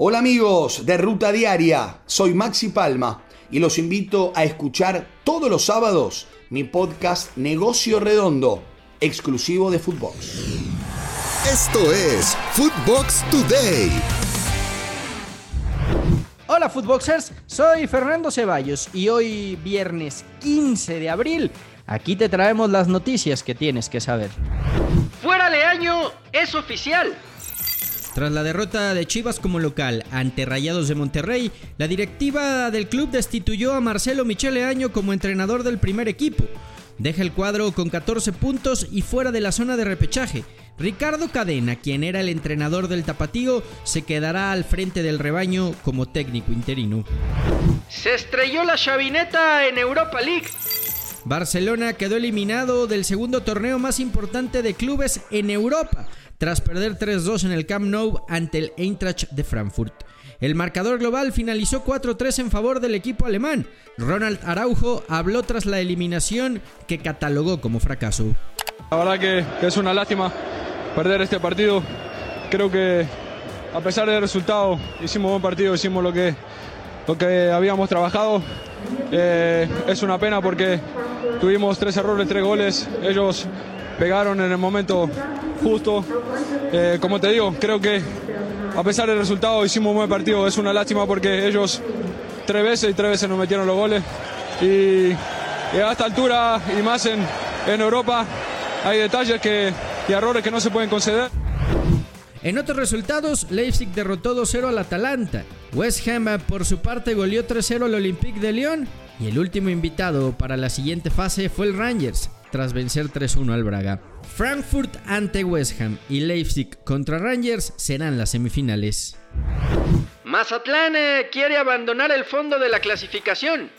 Hola amigos de Ruta Diaria, soy Maxi Palma y los invito a escuchar todos los sábados mi podcast Negocio Redondo, exclusivo de Footbox. Esto es Footbox Today. Hola Footboxers, soy Fernando Ceballos y hoy viernes 15 de abril aquí te traemos las noticias que tienes que saber. Fuera Leaño es oficial. Tras la derrota de Chivas como local ante Rayados de Monterrey, la directiva del club destituyó a Marcelo Michele Año como entrenador del primer equipo. Deja el cuadro con 14 puntos y fuera de la zona de repechaje. Ricardo Cadena, quien era el entrenador del Tapatío, se quedará al frente del rebaño como técnico interino. Se estrelló la chavineta en Europa League. Barcelona quedó eliminado del segundo torneo más importante de clubes en Europa tras perder 3-2 en el Camp Nou ante el Eintracht de Frankfurt. El marcador global finalizó 4-3 en favor del equipo alemán. Ronald Araujo habló tras la eliminación que catalogó como fracaso. La verdad que, es una lástima perder este partido. Creo que a pesar del resultado hicimos buen partido, hicimos lo que, lo que habíamos trabajado. Eh, es una pena porque tuvimos tres errores, tres goles. Ellos pegaron en el momento justo. Eh, como te digo, creo que a pesar del resultado hicimos un buen partido. Es una lástima porque ellos tres veces y tres veces nos metieron los goles. Y, a esta altura y más en, en Europa hay detalles que, y errores que no se pueden conceder. En otros resultados, Leipzig derrotó 2-0 al Atalanta. West Ham por su parte goleó 3-0 al Olympique de Lyon. Y el último invitado para la siguiente fase fue el Rangers, tras vencer 3-1 al Braga. Frankfurt ante West Ham y Leipzig contra Rangers serán las semifinales. Mazatlán eh, quiere abandonar el fondo de la clasificación.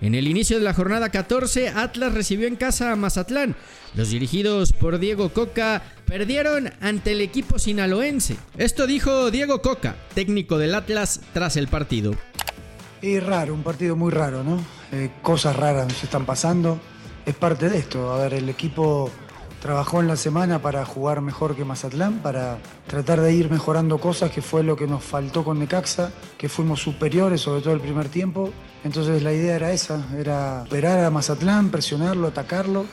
En el inicio de la jornada 14, Atlas recibió en casa a Mazatlán. Los dirigidos por Diego Coca perdieron ante el equipo sinaloense. Esto dijo Diego Coca, técnico del Atlas, tras el partido. Es raro, un partido muy raro, ¿no? Eh, cosas raras se están pasando es parte de esto. A ver, el equipo trabajó en la semana para jugar mejor que Mazatlán, para tratar de ir mejorando cosas, que fue lo que nos faltó con Necaxa, que fuimos superiores, sobre todo el primer tiempo. Entonces la idea era esa, era esperar a Mazatlán, presionarlo, atacarlo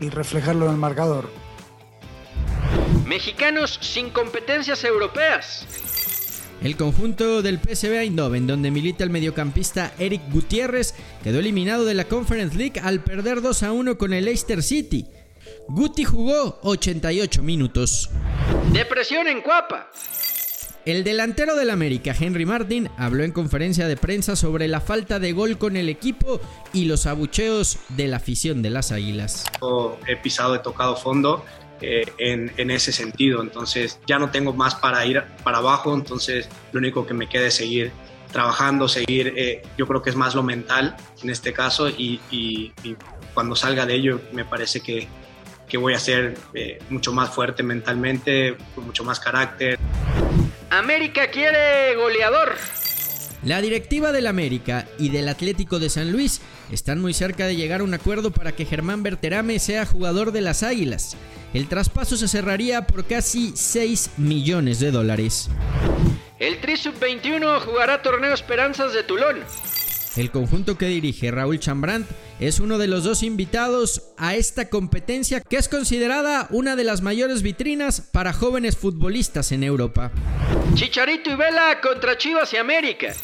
y reflejarlo en el marcador. Mexicanos sin competencias europeas. El conjunto del PSV Eindhoven, donde milita el mediocampista Eric Gutiérrez, quedó eliminado de la Conference League al perder 2 a 1 con el Leicester City. Guti jugó 88 minutos. Depresión en Cuapa. El delantero del América, Henry Martin, habló en conferencia de prensa sobre la falta de gol con el equipo y los abucheos de la afición de las Águilas. He pisado, he tocado fondo eh, en, ese sentido. Entonces ya no tengo más para ir para abajo, entonces lo único que me queda es seguir trabajando, seguir, eh, yo creo que es más lo mental en este caso y, cuando salga de ello me parece que, que voy a ser eh, mucho más fuerte mentalmente, con mucho más carácter. América quiere goleador. La directiva del América y del Atlético de San Luis están muy cerca de llegar a un acuerdo para que Germán Berterame sea jugador de las Águilas. El traspaso se cerraría por casi 6 millones de dólares. El Tri Sub-21 jugará torneo Esperanzas de Tulón. El conjunto que dirige Raúl Chambrand es uno de los dos invitados a esta competencia que es considerada una de las mayores vitrinas para jóvenes futbolistas en Europa. Chicharito y Vela contra Chivas y América.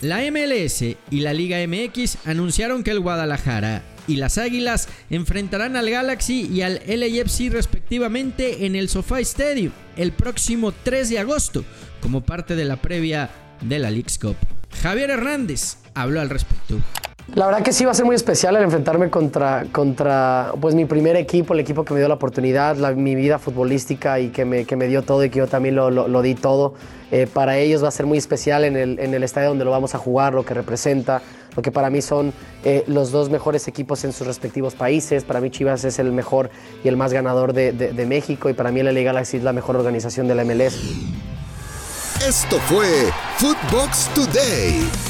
La MLS y la Liga MX anunciaron que el Guadalajara y las Águilas enfrentarán al Galaxy y al LAFC respectivamente en el SoFi Stadium el próximo 3 de agosto como parte de la previa de la League's Cup. Javier Hernández habló al respecto. La verdad que sí va a ser muy especial el enfrentarme contra, contra pues, mi primer equipo, el equipo que me dio la oportunidad, mi vida futbolística y que me, que me, dio todo y que yo también lo, lo, di todo. Eh, para ellos va a ser muy especial en el, en el, estadio donde lo vamos a jugar, lo que representa, lo que para mí son eh, los dos mejores equipos en sus respectivos países. Para mí Chivas es el mejor y el más ganador de, de, México y para mí la Liga Galaxy es la mejor organización de la MLS. Esto fue Footbox Today.